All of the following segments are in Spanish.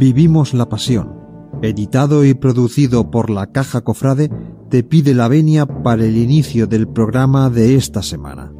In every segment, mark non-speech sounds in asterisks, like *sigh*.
Vivimos la Pasión, editado y producido por la Caja Cofrade, te pide la venia para el inicio del programa de esta semana.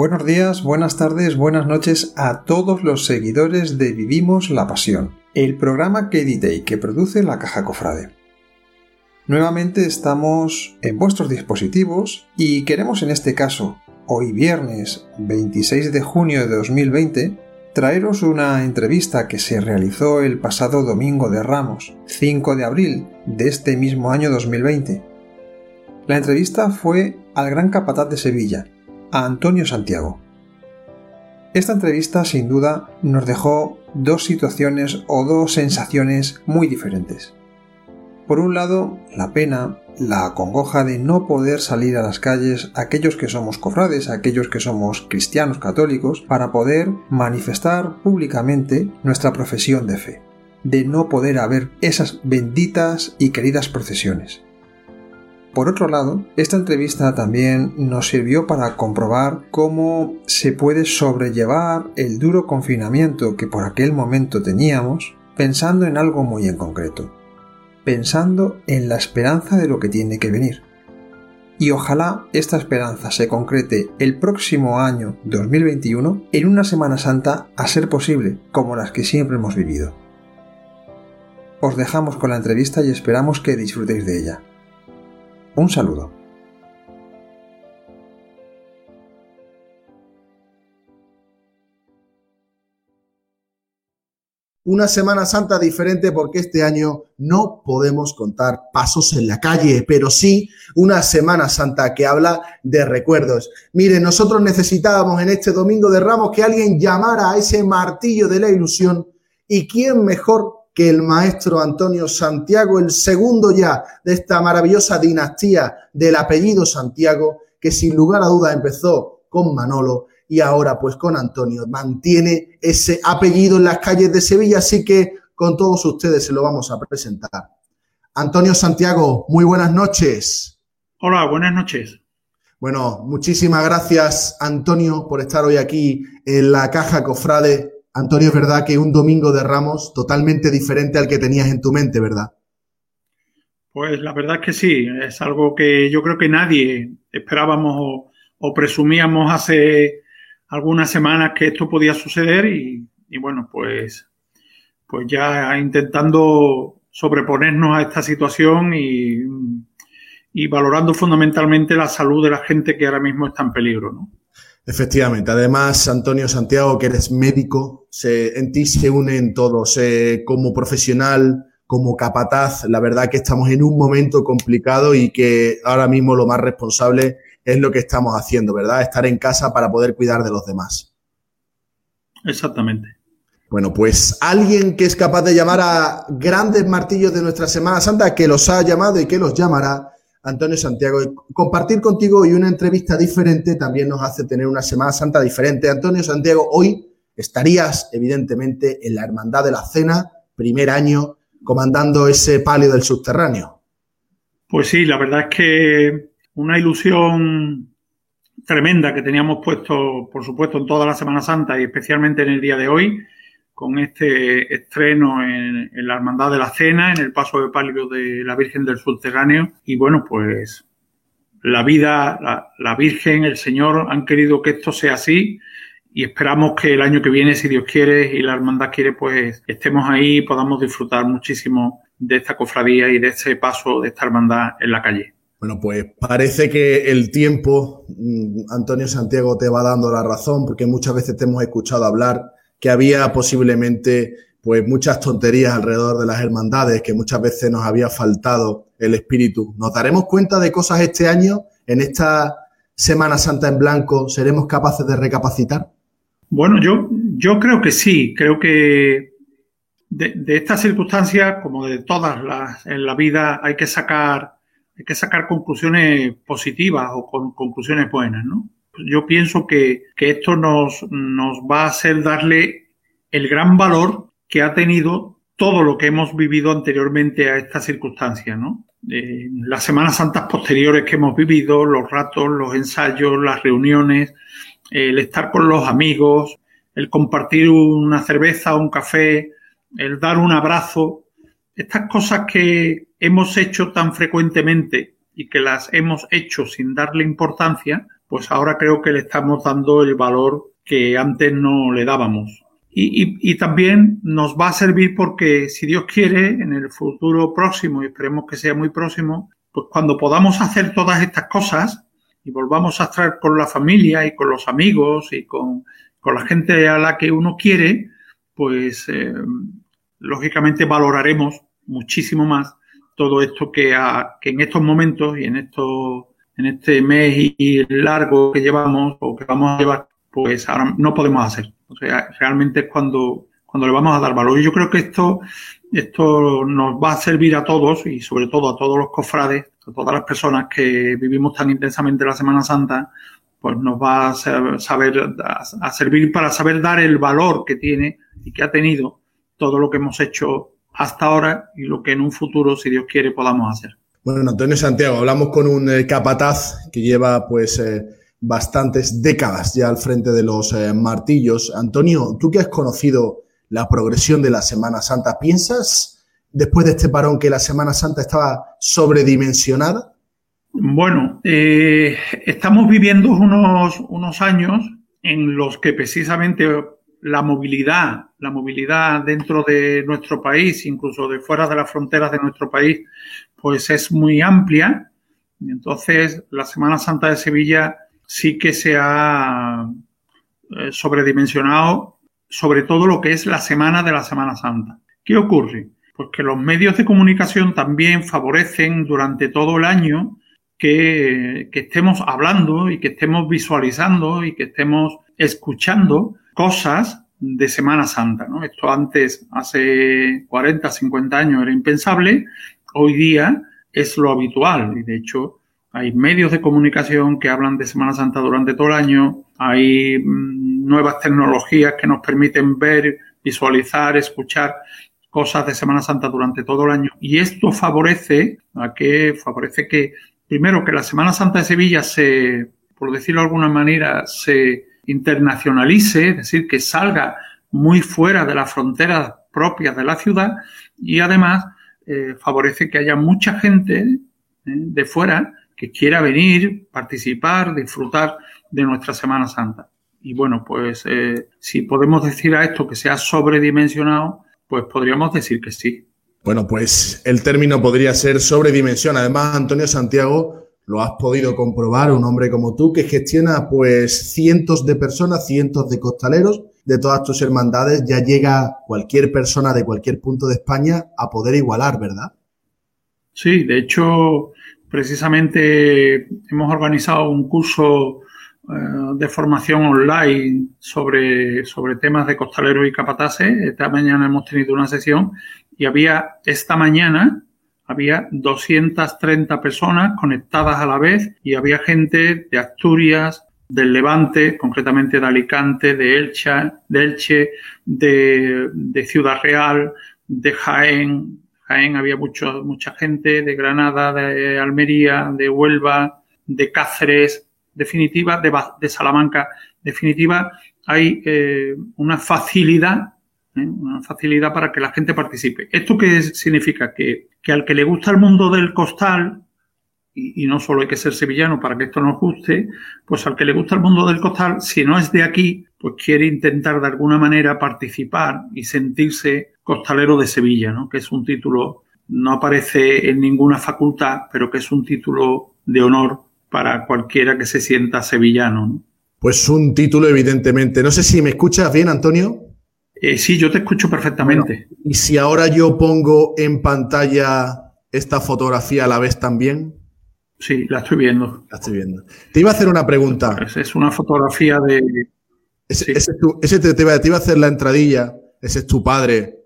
Buenos días, buenas tardes, buenas noches a todos los seguidores de Vivimos la Pasión, el programa que edite y que produce la Caja Cofrade. Nuevamente estamos en vuestros dispositivos y queremos en este caso, hoy viernes 26 de junio de 2020, traeros una entrevista que se realizó el pasado domingo de Ramos, 5 de abril de este mismo año 2020. La entrevista fue al gran capataz de Sevilla, a Antonio Santiago. Esta entrevista sin duda nos dejó dos situaciones o dos sensaciones muy diferentes. Por un lado, la pena, la congoja de no poder salir a las calles aquellos que somos cofrades, aquellos que somos cristianos católicos, para poder manifestar públicamente nuestra profesión de fe, de no poder haber esas benditas y queridas procesiones. Por otro lado, esta entrevista también nos sirvió para comprobar cómo se puede sobrellevar el duro confinamiento que por aquel momento teníamos pensando en algo muy en concreto, pensando en la esperanza de lo que tiene que venir. Y ojalá esta esperanza se concrete el próximo año 2021 en una Semana Santa a ser posible, como las que siempre hemos vivido. Os dejamos con la entrevista y esperamos que disfrutéis de ella. Un saludo. Una Semana Santa diferente porque este año no podemos contar pasos en la calle, pero sí una Semana Santa que habla de recuerdos. Mire, nosotros necesitábamos en este Domingo de Ramos que alguien llamara a ese martillo de la ilusión y quién mejor que el maestro Antonio Santiago, el segundo ya de esta maravillosa dinastía del apellido Santiago, que sin lugar a duda empezó con Manolo y ahora pues con Antonio, mantiene ese apellido en las calles de Sevilla, así que con todos ustedes se lo vamos a presentar. Antonio Santiago, muy buenas noches. Hola, buenas noches. Bueno, muchísimas gracias Antonio por estar hoy aquí en la Caja Cofrade Antonio, es verdad que un domingo de Ramos totalmente diferente al que tenías en tu mente, ¿verdad? Pues la verdad es que sí, es algo que yo creo que nadie esperábamos o, presumíamos hace algunas semanas que esto podía suceder y, bueno, pues, pues ya intentando sobreponernos a esta situación y, y valorando fundamentalmente la salud de la gente que ahora mismo está en peligro, ¿no? Efectivamente. Además, Antonio Santiago, que eres médico, se, en ti se unen todos. Eh, como profesional, como capataz, la verdad que estamos en un momento complicado y que ahora mismo lo más responsable es lo que estamos haciendo, ¿verdad? Estar en casa para poder cuidar de los demás. Exactamente. Bueno, pues alguien que es capaz de llamar a grandes martillos de nuestra Semana Santa, que los ha llamado y que los llamará, Antonio Santiago. Compartir contigo hoy una entrevista diferente también nos hace tener una Semana Santa diferente. Antonio Santiago, hoy estarías evidentemente en la Hermandad de la Cena, primer año, comandando ese palio del subterráneo. Pues sí, la verdad es que una ilusión tremenda que teníamos puesto, por supuesto, en toda la Semana Santa y especialmente en el día de hoy, con este estreno en, la Hermandad de la Cena, en el paso de palio de la Virgen del Subterráneo. Y bueno, pues la vida, la, Virgen, el Señor han querido que esto sea así y esperamos que el año que viene, si Dios quiere y la hermandad quiere, pues estemos ahí y podamos disfrutar muchísimo de esta cofradía y de este paso de esta hermandad en la calle. Bueno, pues parece que el tiempo, mm, Antonio Santiago, te va dando la razón, porque muchas veces te hemos escuchado hablar que había posiblemente pues muchas tonterías alrededor de las hermandades, que muchas veces nos había faltado el espíritu. ¿Nos daremos cuenta de cosas este año, en esta Semana Santa en blanco? ¿Seremos capaces de recapacitar? Bueno, yo, yo creo que sí, creo que de, de estas circunstancias, como de todas las en la vida, hay que sacar, hay que sacar conclusiones positivas o con conclusiones buenas, ¿no? Yo pienso que, que esto nos, nos va a hacer darle el gran valor que ha tenido todo lo que hemos vivido anteriormente a esta circunstancia, ¿no? Eh, las Semanas Santas posteriores que hemos vivido, los ratos, los ensayos, las reuniones, el estar con los amigos, el compartir una cerveza, un café, el dar un abrazo, estas cosas que hemos hecho tan frecuentemente y que las hemos hecho sin darle importancia, pues ahora creo que le estamos dando el valor que antes no le dábamos. Y, y, y, también nos va a servir porque, si Dios quiere, en el futuro próximo, y esperemos que sea muy próximo, pues cuando podamos hacer todas estas cosas y volvamos a estar con la familia y con los amigos y con, con la gente a la que uno quiere, pues eh, lógicamente valoraremos muchísimo más todo esto que, a, que en estos momentos y en estos en este mes y largo que llevamos o que vamos a llevar, pues ahora no podemos hacer. O sea, realmente es cuando, cuando le vamos a dar valor. Y yo creo que esto, esto nos va a servir a todos y sobre todo a todos los cofrades, a todas las personas que vivimos tan intensamente la Semana Santa, pues nos va a saber, a servir para saber dar el valor que tiene y que ha tenido todo lo que hemos hecho hasta ahora y lo que en un futuro, si Dios quiere, podamos hacer. Bueno, Antonio Santiago, hablamos con un eh, capataz que lleva pues eh, bastantes décadas ya al frente de los eh, martillos. Antonio, tú que has conocido la progresión de la Semana Santa, ¿piensas después de este parón que la Semana Santa estaba sobredimensionada? Bueno, estamos viviendo unos, unos años en los que precisamente la movilidad, la movilidad dentro de nuestro país, incluso de fuera de las fronteras de nuestro país, pues es muy amplia. Entonces, la Semana Santa de Sevilla sí que se ha eh, sobredimensionado sobre todo lo que es la semana de la Semana Santa. ¿Qué ocurre? Pues que los medios de comunicación también favorecen durante todo el año que, que estemos hablando y que estemos visualizando y que estemos escuchando cosas de Semana Santa. ¿no? Esto antes, hace 40, 50 años, era impensable. Hoy día es lo habitual y de hecho hay medios de comunicación que hablan de Semana Santa durante todo el año. Hay mm, nuevas tecnologías que nos permiten ver, visualizar, escuchar cosas de Semana Santa durante todo el año. Y esto favorece a que, favorece que, primero, que la Semana Santa de Sevilla se, por decirlo de alguna manera, se internacionalice, es decir, que salga muy fuera de las fronteras propias de la ciudad y además eh, favorece que haya mucha gente eh, de fuera que quiera venir, participar, disfrutar de nuestra Semana Santa. Y bueno, pues eh, si podemos decir a esto que sea sobredimensionado, pues podríamos decir que sí. Bueno, pues el término podría ser sobredimensión. Además, Antonio Santiago, lo has podido comprobar, un hombre como tú que gestiona pues cientos de personas, cientos de costaleros de todas tus hermandades, ya llega cualquier persona de cualquier punto de España a poder igualar, ¿verdad? Sí, de hecho, precisamente hemos organizado un curso eh, de formación online sobre, sobre temas de costaleros y capataces. Esta mañana hemos tenido una sesión y había esta mañana había 230 personas conectadas a la vez y había gente de Asturias, del Levante, concretamente de Alicante, de Elche, de, Elche, de, Ciudad Real, de Jaén, Jaén había mucho, mucha gente, de Granada, de Almería, de Huelva, de Cáceres, definitiva, de, de Salamanca, definitiva, hay eh, una facilidad, ¿eh? una facilidad para que la gente participe. ¿Esto qué significa? Que, que al que le gusta el mundo del costal, y, y, no solo hay que ser sevillano para que esto nos guste, pues al que le gusta el mundo del costal, si no es de aquí, pues quiere intentar de alguna manera participar y sentirse costalero de Sevilla, ¿no? que es un título, no aparece en ninguna facultad, pero que es un título de honor para cualquiera que se sienta sevillano. ¿no? Pues un título, evidentemente. No sé si me escuchas bien, Antonio. Eh, sí, yo te escucho perfectamente. Bueno, y si ahora yo pongo en pantalla esta fotografía, ¿la ves también? Sí, la estoy viendo. La estoy viendo. Te iba a hacer una pregunta. Es una fotografía de... Ese, sí. ese, ese te, te, iba, te, iba, a hacer la entradilla. Ese es tu padre,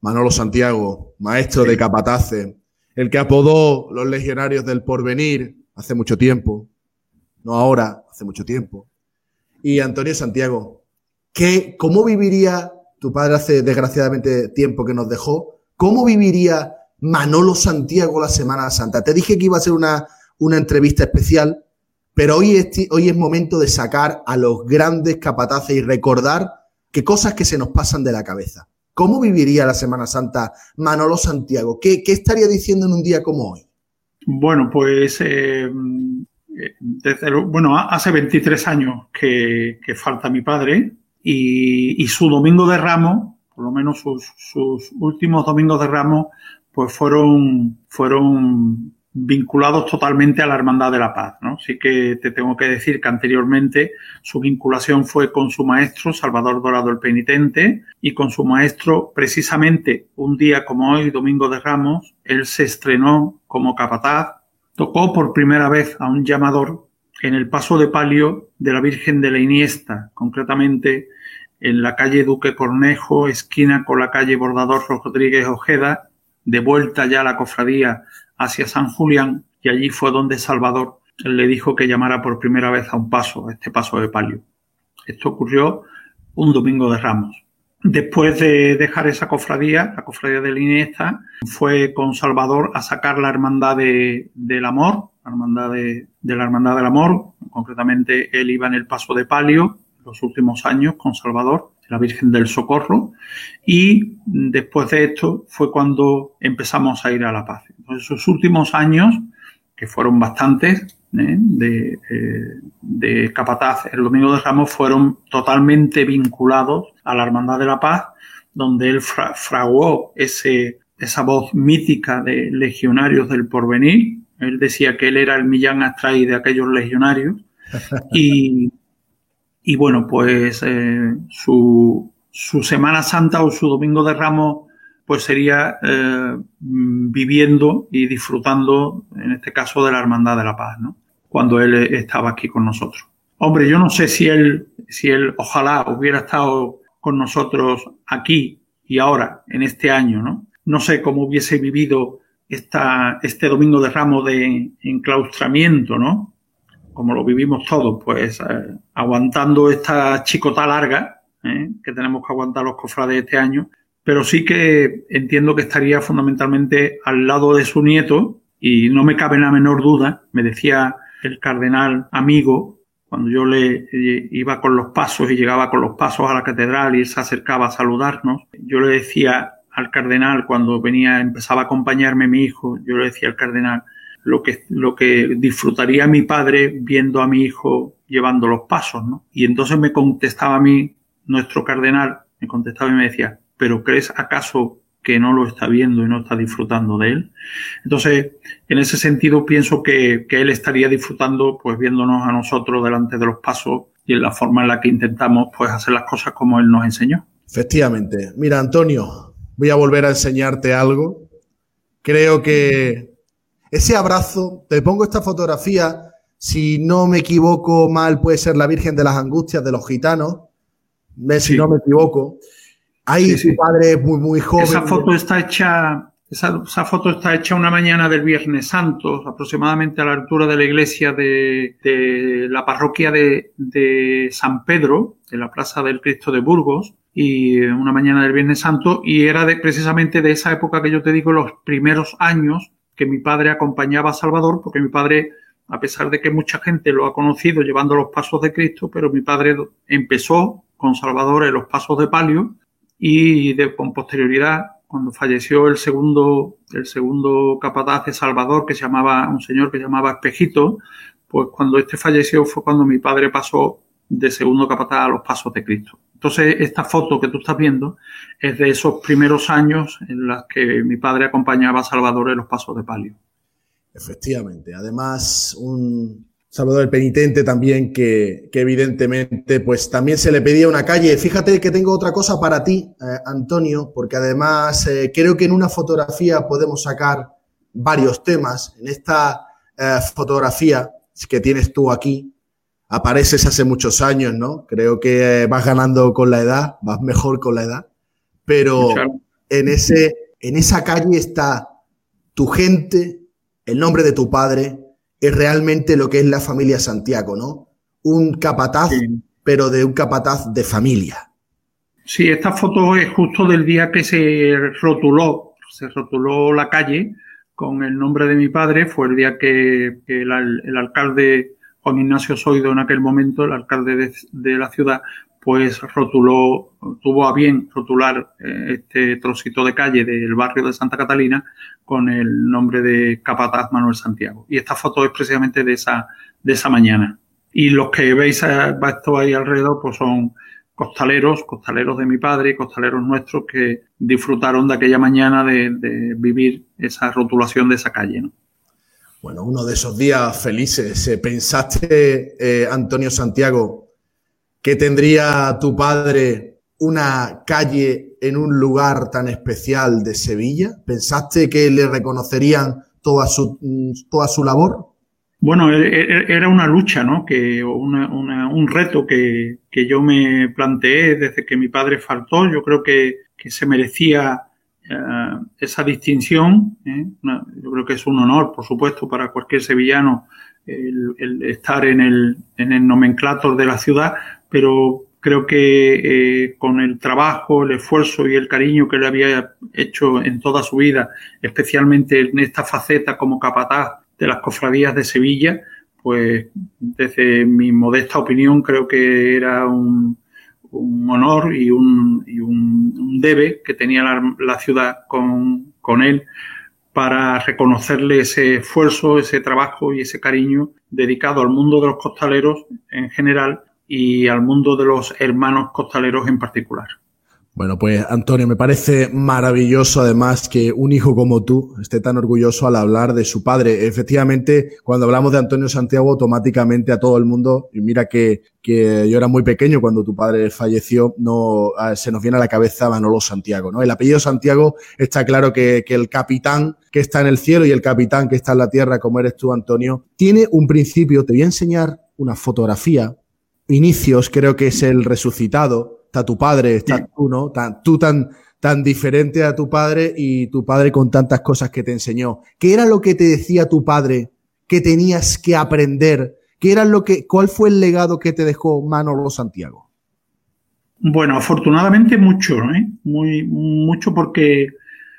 Manolo Santiago, maestro de capatace, el que apodó los legionarios del porvenir hace mucho tiempo, no ahora, hace mucho tiempo. Y Antonio Santiago, ¿qué, ¿cómo viviría tu padre hace desgraciadamente tiempo que nos dejó? ¿Cómo viviría Manolo Santiago la Semana Santa? Te dije que iba a ser una, una entrevista especial, pero hoy es, hoy es momento de sacar a los grandes capataces y recordar qué cosas que se nos pasan de la cabeza. ¿Cómo viviría la Semana Santa Manolo Santiago? ¿Qué, qué estaría diciendo en un día como hoy? Bueno, pues eh, desde, bueno, hace 23 años que, que falta mi padre y, y, su domingo de ramos, por lo menos sus, sus últimos domingos de ramos, pues fueron, fueron vinculados totalmente a la Hermandad de la Paz. ¿no? Sí que te tengo que decir que anteriormente su vinculación fue con su maestro, Salvador Dorado el Penitente, y con su maestro, precisamente un día como hoy, Domingo de Ramos, él se estrenó como capataz, tocó por primera vez a un llamador en el paso de palio de la Virgen de la Iniesta, concretamente en la calle Duque Cornejo, esquina con la calle Bordador Rodríguez Ojeda, de vuelta ya a la cofradía hacia San Julián y allí fue donde Salvador le dijo que llamara por primera vez a un paso, a este paso de palio. Esto ocurrió un domingo de Ramos. Después de dejar esa cofradía, la cofradía de Iniesta, fue con Salvador a sacar la hermandad de, del amor, la hermandad de, la hermandad del amor. Concretamente, él iba en el paso de palio los últimos años con Salvador la Virgen del Socorro, y después de esto fue cuando empezamos a ir a La Paz. Entonces, esos últimos años, que fueron bastantes, ¿eh? de, eh, de Capataz, el Domingo de Ramos, fueron totalmente vinculados a la Hermandad de la Paz, donde él fra fraguó esa voz mítica de legionarios del porvenir. Él decía que él era el Millán Astray de aquellos legionarios. *laughs* Y, y bueno, pues eh, su, su, Semana Santa o su Domingo de Ramos pues sería eh, viviendo y disfrutando, en este caso, de la Hermandad de la Paz, ¿no? Cuando él estaba aquí con nosotros. Hombre, yo no sé si él, si él ojalá hubiera estado con nosotros aquí y ahora, en este año, ¿no? No sé cómo hubiese vivido esta, este Domingo de Ramos de enclaustramiento, ¿no? como lo vivimos todos, pues eh, aguantando esta chicota larga eh, que tenemos que aguantar los cofrades este año, pero sí que entiendo que estaría fundamentalmente al lado de su nieto y no me cabe la menor duda, me decía el cardenal amigo, cuando yo le eh, iba con los pasos y llegaba con los pasos a la catedral y él se acercaba a saludarnos, yo le decía al cardenal cuando venía, empezaba a acompañarme mi hijo, yo le decía al cardenal, lo que, lo que disfrutaría mi padre viendo a mi hijo llevando los pasos, ¿no? Y entonces me contestaba a mí, nuestro cardenal, me contestaba y me decía, ¿pero crees acaso que no lo está viendo y no está disfrutando de él? Entonces, en ese sentido pienso que, que él estaría disfrutando, pues viéndonos a nosotros delante de los pasos y en la forma en la que intentamos, pues hacer las cosas como él nos enseñó. Efectivamente. Mira, Antonio, voy a volver a enseñarte algo. Creo que ese abrazo, te pongo esta fotografía, si no me equivoco mal, puede ser la Virgen de las Angustias de los Gitanos, si no me equivoco. Ahí sí, su padre es muy, muy joven. Esa foto está hecha, esa, esa, foto está hecha una mañana del Viernes Santo, aproximadamente a la altura de la iglesia de, de la parroquia de, de San Pedro, de la Plaza del Cristo de Burgos, y una mañana del Viernes Santo, y era de, precisamente de esa época que yo te digo, los primeros años que mi padre acompañaba a Salvador, porque mi padre, a pesar de que mucha gente lo ha conocido llevando los pasos de Cristo, pero mi padre empezó con Salvador en los pasos de palio y de, con posterioridad, cuando falleció el segundo, el segundo capataz de Salvador, que se llamaba, un señor que se llamaba Espejito, pues cuando este falleció fue cuando mi padre pasó de segundo capataz a los pasos de Cristo. Entonces, esta foto que tú estás viendo es de esos primeros años en los que mi padre acompañaba a Salvador en los pasos de palio. Efectivamente. Además, un Salvador el penitente también que, que, evidentemente pues también se le pedía una calle. Fíjate que tengo otra cosa para ti, eh, Antonio, porque además eh, creo que en una fotografía podemos sacar varios temas. En esta eh, fotografía que tienes tú aquí, apareces hace muchos años, ¿no? Creo que vas ganando con la edad, vas mejor con la edad, pero en, ese, en esa calle está tu gente, el nombre de tu padre, es realmente lo que es la familia Santiago, ¿no? Un capataz, pero de un capataz de familia. Sí, esta foto es justo del día que se rotuló, se rotuló la calle con el nombre de mi padre, fue el día que, el, alcalde Juan Ignacio Soido en aquel momento, el alcalde de la ciudad, pues rotuló, tuvo a bien rotular eh, este trocito de calle del barrio de Santa Catalina con el nombre de Capataz Manuel Santiago. Y esta foto es precisamente de esa, de esa mañana. Y los que veis esto ahí alrededor, pues son costaleros, costaleros de mi padre costaleros nuestros que disfrutaron de aquella mañana de, vivir esa rotulación de esa calle. Bueno, uno de esos días felices. Eh, ¿Pensaste, eh, Antonio Santiago, que tendría tu padre una calle en un lugar tan especial de Sevilla? ¿Pensaste que le reconocerían toda su, toda su labor? Bueno, e, e, era una lucha, ¿no? Que, un reto que, yo me planteé desde que mi padre faltó. Yo creo que, se merecía eh, esa distinción. ¿eh? yo creo que es un honor, por supuesto, para cualquier sevillano el, estar en el, en el nomenclator de la ciudad, pero creo que eh, con el trabajo, el esfuerzo y el cariño que le había hecho en toda su vida, especialmente en esta faceta como capataz de las cofradías de Sevilla, pues desde mi modesta opinión creo que era un, honor y un, y un, debe que tenía la, ciudad con, con él para reconocerle ese esfuerzo, ese trabajo y ese cariño dedicado al mundo de los costaleros en general y al mundo de los hermanos costaleros en particular. Bueno, pues Antonio, me parece maravilloso además que un hijo como tú esté tan orgulloso al hablar de su padre. Efectivamente, cuando hablamos de Antonio Santiago, automáticamente a todo el mundo, y mira que, que yo era muy pequeño cuando tu padre falleció, no se nos viene a la cabeza Manolo Santiago, ¿no? El apellido Santiago está claro que, que el capitán que está en el cielo y el capitán que está en la tierra, como eres tú, Antonio, tiene un principio. Te voy a enseñar una fotografía inicios, creo que es el resucitado, está tu padre, está tú, ¿no? tú tan, tan diferente a tu padre y tu padre con tantas cosas que te enseñó. ¿Qué era lo que te decía tu padre que tenías que aprender? ¿Qué era lo que, cuál fue el legado que te dejó Manolo Santiago? Bueno, afortunadamente mucho, ¿eh? Muy, mucho porque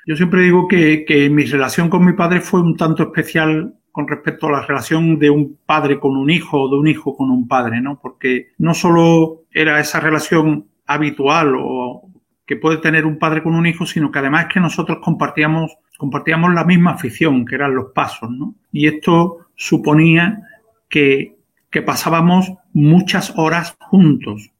yo siempre digo que, que mi relación con mi padre fue un tanto especial con respecto a la relación de un padre con un hijo o de un hijo con un padre, ¿no? Porque no solo era esa relación habitual o que puede tener un padre con un hijo, sino que además que nosotros compartíamos, compartíamos la misma afición, que eran los pasos, ¿no? Y esto suponía que, que pasábamos muchas horas juntos.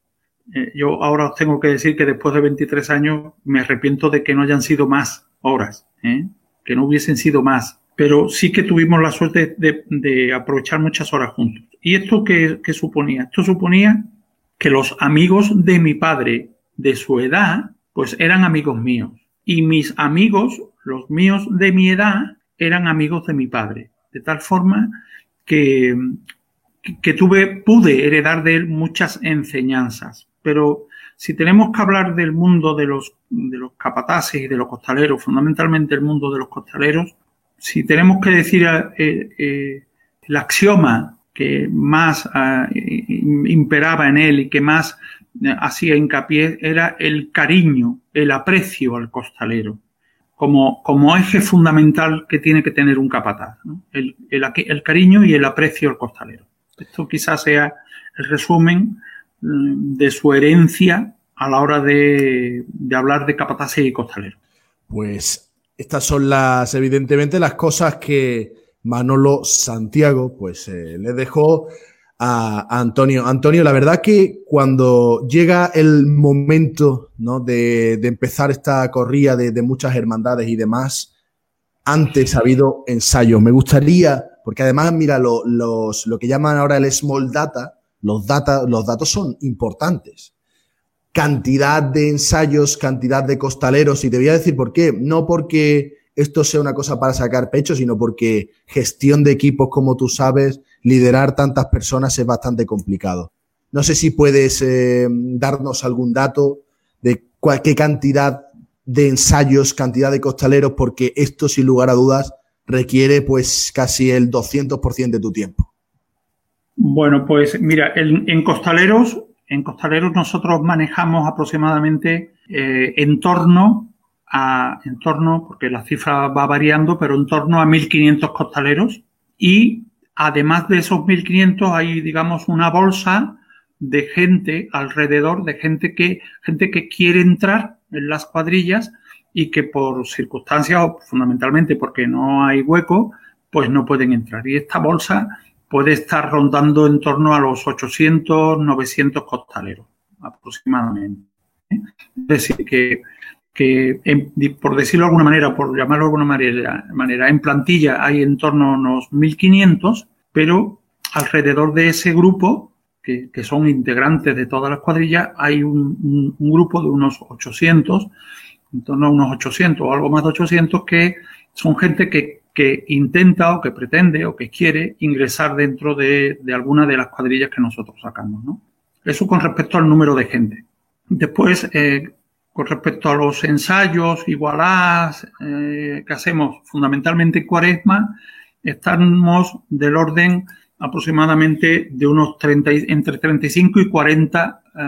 Eh, yo ahora os tengo que decir que después de 23 años me arrepiento de que no hayan sido más horas, ¿eh? que no hubiesen sido más pero sí que tuvimos la suerte de, aprovechar muchas horas juntos. ¿Y esto qué, suponía? Esto suponía que los amigos de mi padre de su edad, pues eran amigos míos. Y mis amigos, los míos de mi edad, eran amigos de mi padre. De tal forma que, que tuve, pude heredar de él muchas enseñanzas. Pero si tenemos que hablar del mundo de los, de los capataces y de los costaleros, fundamentalmente el mundo de los costaleros, si tenemos que decir eh, eh, el axioma que más ah, imperaba en él y que más eh, hacía hincapié era el cariño, el aprecio al costalero, como, como eje fundamental que tiene que tener un capataz, el, el, cariño y el aprecio al costalero. Esto quizás sea el resumen mm, de su herencia a la hora de, de hablar de capataz y costalero. Pues estas son las, evidentemente, las cosas que Manolo Santiago, pues, eh, le dejó a, Antonio. Antonio, la verdad que cuando llega el momento, ¿no? De, empezar esta corrida de, muchas hermandades y demás, antes ha habido ensayos. Me gustaría, porque además, mira, lo, los, lo que llaman ahora el small data, los, data, los datos son importantes cantidad de ensayos, cantidad de costaleros, y te voy a decir por qué. No porque esto sea una cosa para sacar pecho, sino porque gestión de equipos, como tú sabes, liderar tantas personas es bastante complicado. No sé si puedes eh, darnos algún dato de cuál, qué cantidad de ensayos, cantidad de costaleros, porque esto sin lugar a dudas requiere pues casi el 200% de tu tiempo. Bueno, pues mira, en, costaleros, en costaleros nosotros manejamos aproximadamente eh, en torno a, en torno, porque la cifra va variando, pero en torno a 1.500 costaleros y además de esos 1.500 hay, digamos, una bolsa de gente alrededor, de gente que, gente que quiere entrar en las cuadrillas y que por circunstancias, o fundamentalmente porque no hay hueco, pues no pueden entrar. Y esta bolsa puede estar rondando en torno a los 800, 900 costaleros aproximadamente. ¿eh? Es decir, que, que por decirlo de alguna manera, por llamarlo de alguna manera, manera, en plantilla hay en torno a unos 1.500, pero alrededor de ese grupo, que, que, son integrantes de todas las cuadrillas, hay un, un, grupo de unos 800, en torno a unos 800 o algo más de 800, que son gente que, que intenta o que pretende o que quiere ingresar dentro de, de alguna de las cuadrillas que nosotros sacamos. ¿no? Eso con respecto al número de gente. Después, eh, con respecto a los ensayos, igualadas eh, que hacemos fundamentalmente en cuaresma, estamos del orden aproximadamente de unos 30, entre 35 y 40 eh,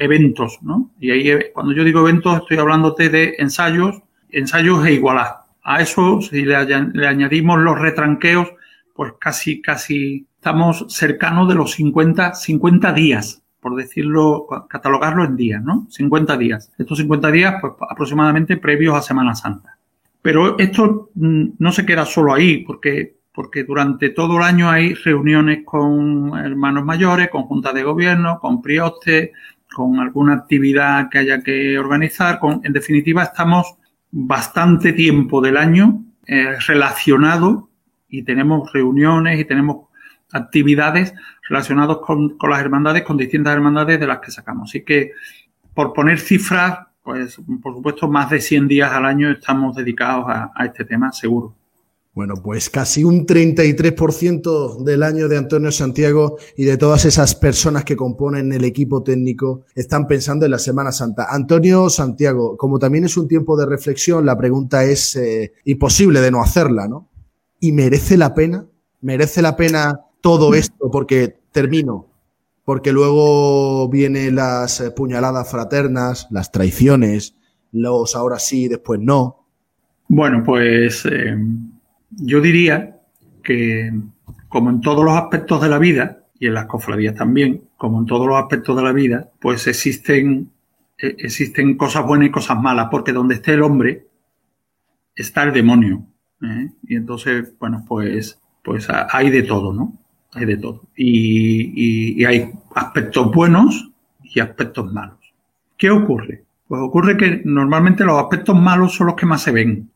eventos, ¿no? Y ahí, cuando yo digo eventos, estoy hablándote de ensayos, ensayos e igualadas. A eso, si le, le, añadimos los retranqueos, pues casi, casi estamos cercanos de los 50, 50 días por decirlo, catalogarlo en días, ¿no? 50 días. Estos 50 días, pues aproximadamente previos a Semana Santa. Pero esto mm, no se queda solo ahí, porque, porque durante todo el año hay reuniones con hermanos mayores, con juntas de gobierno, con priostes, con alguna actividad que haya que organizar. Con, en definitiva, estamos bastante tiempo del año eh, relacionado y tenemos reuniones y tenemos actividades relacionadas con, las hermandades, con distintas hermandades de las que sacamos. Así que, por poner cifras, pues por supuesto, más de 100 días al año estamos dedicados a, este tema, seguro. Bueno, pues casi un 33% del año de Antonio Santiago y de todas esas personas que componen el equipo técnico están pensando en la Semana Santa. Antonio Santiago, como también es un tiempo de reflexión, la pregunta es eh, imposible de no hacerla, ¿no? ¿Y merece la pena? ¿Merece la pena todo esto, porque termino, porque luego vienen las eh, puñaladas fraternas, las traiciones, los ahora sí, después no. Bueno, pues eh, yo diría que como en todos los aspectos de la vida, y en las cofradías también, como en todos los aspectos de la vida, pues existen, eh, existen cosas buenas y cosas malas, porque donde esté el hombre está el demonio. Y entonces, bueno, pues, pues hay de todo, ¿no? Hay de todo. Y, hay aspectos buenos y aspectos malos. ¿Qué ocurre? Pues ocurre que normalmente los aspectos malos son los que más se ven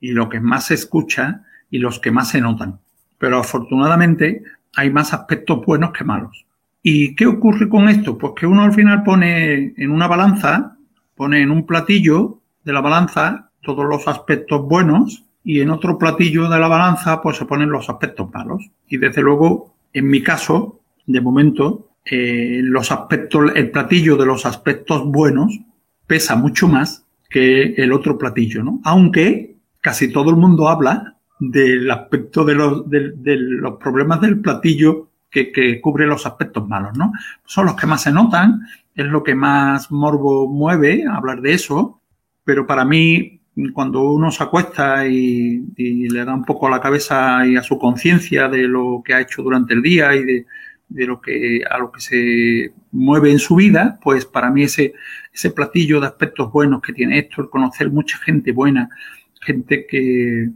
y los que más se escucha y los que más se notan. Pero afortunadamente hay más aspectos buenos que malos. ¿Y qué ocurre con esto? Pues que uno al final pone en una balanza, pone en un platillo de la balanza todos los aspectos buenos y en otro platillo de la balanza pues se ponen los aspectos malos. Y desde luego en mi caso, de momento, eh, los aspectos, el platillo de los aspectos buenos pesa mucho más que el otro platillo, ¿no? Aunque casi todo el mundo habla del aspecto de los, de, los problemas del platillo que, que, cubre los aspectos malos, ¿no? Son los que más se notan, es lo que más morbo mueve hablar de eso, pero para mí cuando uno se acuesta y, le da un poco a la cabeza y a su conciencia de lo que ha hecho durante el día y de, lo que a lo que se mueve en su vida, pues para mí ese, ese platillo de aspectos buenos que tiene esto, el conocer mucha gente buena, gente que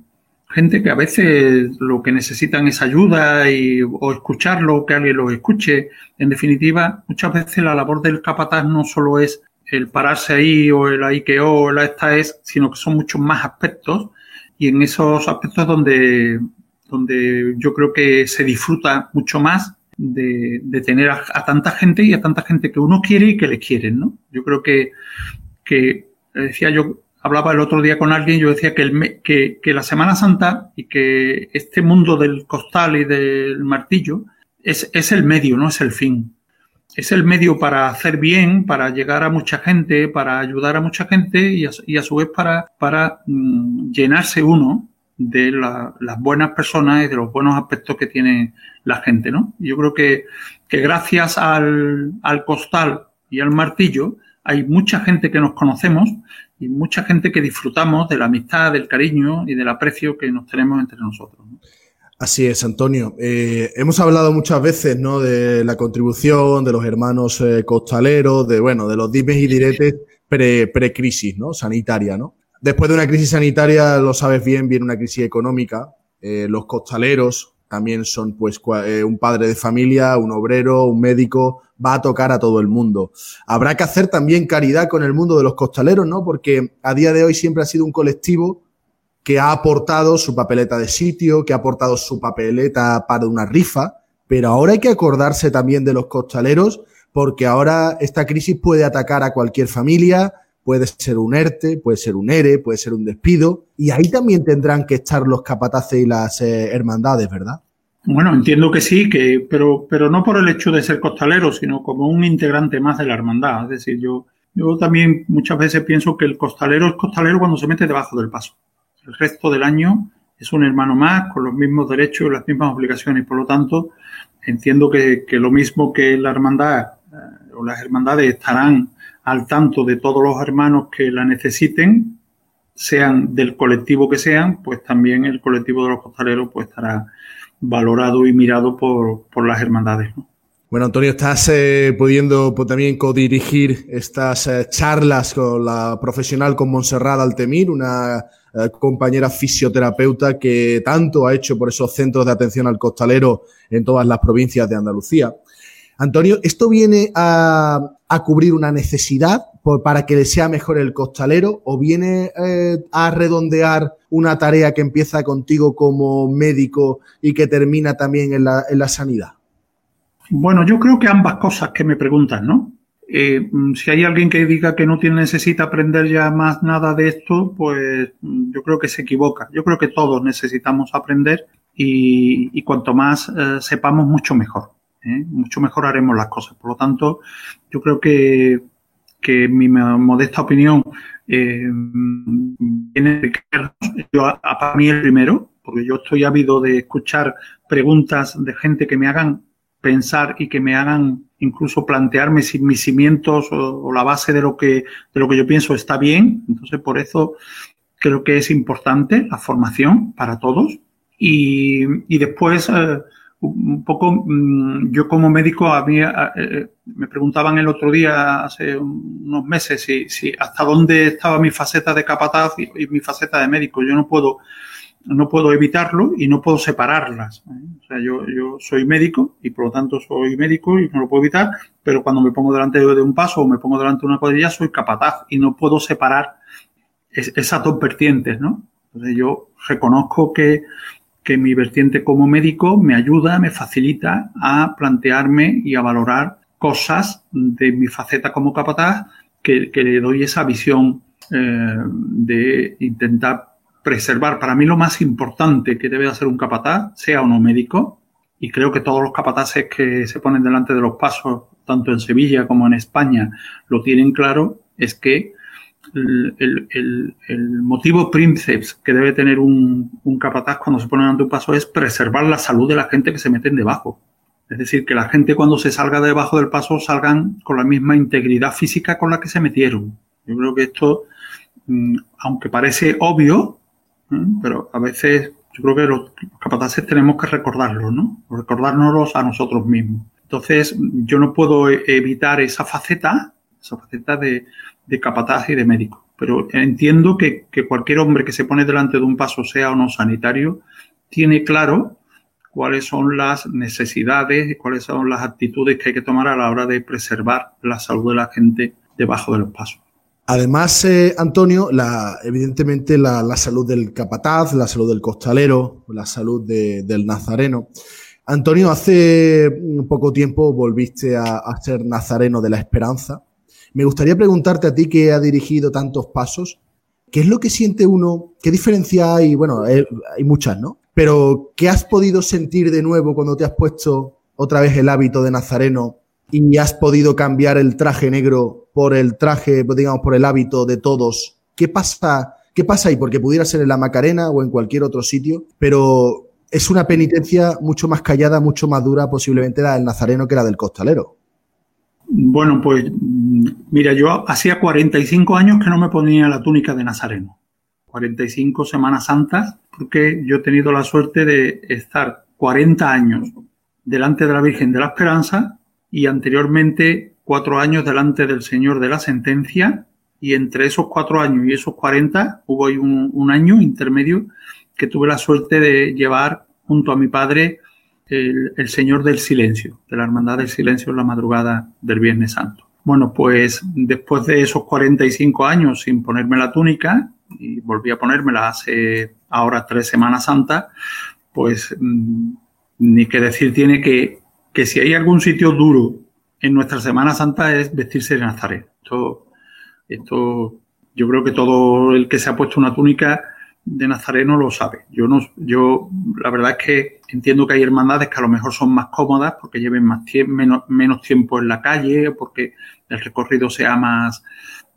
gente que a veces lo que necesitan es ayuda y, o escucharlo, que alguien lo escuche. En definitiva, muchas veces la labor del capataz no solo es el pararse ahí o el ahí que o la esta es, sino que son muchos más aspectos y en esos aspectos donde, donde yo creo que se disfruta mucho más de, de tener a, tanta gente y a tanta gente que uno quiere y que le quieren, ¿no? Yo creo que, que decía yo, hablaba el otro día con alguien, yo decía que, el, que, que la Semana Santa y que este mundo del costal y del martillo es, es el medio, no es el fin. Es el medio para hacer bien, para llegar a mucha gente, para ayudar a mucha gente y a, su vez para, para mm, llenarse uno de las buenas personas y de los buenos aspectos que tiene la gente, ¿no? Yo creo que, que gracias al, al costal y al martillo hay mucha gente que nos conocemos y mucha gente que disfrutamos de la amistad, del cariño y del aprecio que nos tenemos entre nosotros. Así es, Antonio. Eh, hemos hablado muchas veces, ¿no? De la contribución de los hermanos eh, costaleros, de bueno, de los dimes y diretes pre-crisis, ¿no? Sanitaria, ¿no? Después de una crisis sanitaria, lo sabes bien, viene una crisis económica. Eh, los costaleros también son, pues, un padre de familia, un obrero, un médico, va a tocar a todo el mundo. Habrá que hacer también caridad con el mundo de los costaleros, ¿no? Porque a día de hoy siempre ha sido un colectivo que ha aportado su papeleta de sitio, que ha aportado su papeleta para una rifa, pero ahora hay que acordarse también de los costaleros, porque ahora esta crisis puede atacar a cualquier familia, puede ser un ERTE, puede ser un ERE, puede ser un despido, y ahí también tendrán que estar los capataces y las eh, hermandades, ¿verdad? Bueno, entiendo que sí, que, pero, pero no por el hecho de ser costalero, sino como un integrante más de la hermandad. Es decir, yo, yo también muchas veces pienso que el costalero es costalero cuando se mete debajo del paso. El resto del año es un hermano más, con los mismos derechos y las mismas obligaciones. Por lo tanto, entiendo que, lo mismo que la hermandad eh, o las hermandades estarán al tanto de todos los hermanos que la necesiten, sean del colectivo que sean, pues también el colectivo de los costaleros pues estará valorado y mirado por, por las hermandades. Bueno, Antonio, estás eh, pudiendo pues, también codirigir estas eh, charlas con la profesional con Montserrat Altemir, una eh, compañera fisioterapeuta que tanto ha hecho por esos centros de atención al costalero en todas las provincias de Andalucía. Antonio, ¿esto viene a, a cubrir una necesidad para que le sea mejor el costalero o viene eh, a redondear una tarea que empieza contigo como médico y que termina también en la, en la sanidad? Bueno, yo creo que ambas cosas que me preguntan, ¿no? Eh, si hay alguien que diga que no tiene, necesita aprender ya más nada de esto, pues yo creo que se equivoca. Yo creo que todos necesitamos aprender y, cuanto más eh, sepamos, mucho mejor. ¿eh? mucho mejor haremos las cosas. Por lo tanto, yo creo que, que mi modesta opinión viene yo, para mí el primero, porque yo estoy ávido de escuchar preguntas de gente que me hagan pensar y que me hagan incluso plantearme si mis cimientos o, la base de lo que de lo que yo pienso está bien. Entonces, por eso creo que es importante la formación para todos. Y, y después, eh, un poco, mm, yo como médico, a mí eh, me preguntaban el otro día, hace unos meses, si, si hasta dónde estaba mi faceta de capataz y, mi faceta de médico. Yo no puedo, no puedo evitarlo y no puedo separarlas. ¿eh? O sea, yo, yo soy médico y por lo tanto soy médico y no lo puedo evitar, pero cuando me pongo delante de un paso o me pongo delante de una cuadrilla, soy capataz y no puedo separar esas dos vertientes, ¿no? Entonces yo reconozco que que mi vertiente como médico me ayuda, me facilita a plantearme y a valorar cosas de mi faceta como capataz que, le doy esa visión eh, de intentar preservar. Para mí lo más importante que debe hacer un capataz, sea o no médico, y creo que todos los capataces que se ponen delante de los pasos, tanto en Sevilla como en España, lo tienen claro, es que el, motivo princeps que debe tener un, capataz cuando se pone ante un paso es preservar la salud de la gente que se meten debajo. Es decir, que la gente cuando se salga debajo del paso salgan con la misma integridad física con la que se metieron. Yo creo que esto, mm, aunque parece obvio, pero a veces yo creo que los capataces tenemos que recordarlo, ¿no? Recordárnoslos a nosotros mismos. Entonces, yo no puedo e-, evitar esa faceta, esa faceta de, de capataz y de médico. Pero entiendo que, cualquier hombre que se pone delante de un paso, sea o no sanitario, tiene claro cuáles son las necesidades y cuáles son las actitudes que hay que tomar a la hora de preservar la salud de la gente debajo de los pasos. Además, eh, Antonio, la, evidentemente la, salud del capataz, la salud del costalero, la salud del nazareno. Antonio, hace poco tiempo volviste a, a ser nazareno de la esperanza. Me gustaría preguntarte a ti que ha dirigido tantos pasos, ¿qué es lo que siente uno? ¿Qué diferencia hay? Bueno, hay, muchas, ¿no? Pero ¿qué has podido sentir de nuevo cuando te has puesto otra vez el hábito de Nazareno y has podido cambiar el traje negro por el traje, digamos, por el hábito de todos, ¿qué pasa? ¿Qué pasa ahí? Porque pudiera ser en la Macarena o en cualquier otro sitio, pero es una penitencia mucho más callada, mucho más dura posiblemente la del nazareno que la del costalero. Bueno, pues mira, yo hacía 45 años que no me ponía la túnica de nazareno. 45 Semanas Santas, porque yo he tenido la suerte de estar 40 años delante de la Virgen de la Esperanza y anteriormente cuatro años delante del Señor de la Sentencia y entre esos cuatro años y esos 40 hubo ahí un, año intermedio que tuve la suerte de llevar junto a mi padre el, el, Señor del Silencio, de la Hermandad del Silencio en la madrugada del Viernes Santo. Bueno, pues después de esos 45 años sin ponerme la túnica, y volví a ponérmela hace ahora tres Semanas Santas, pues mm, ni que decir tiene que, que si hay algún sitio duro en nuestra Semana Santa es vestirse de Nazaret. Esto, esto, yo creo que todo el que se ha puesto una túnica de Nazareno lo sabe. Yo no, yo la verdad es que entiendo que hay hermandades que a lo mejor son más cómodas porque lleven más menos, menos tiempo en la calle, porque el recorrido sea más,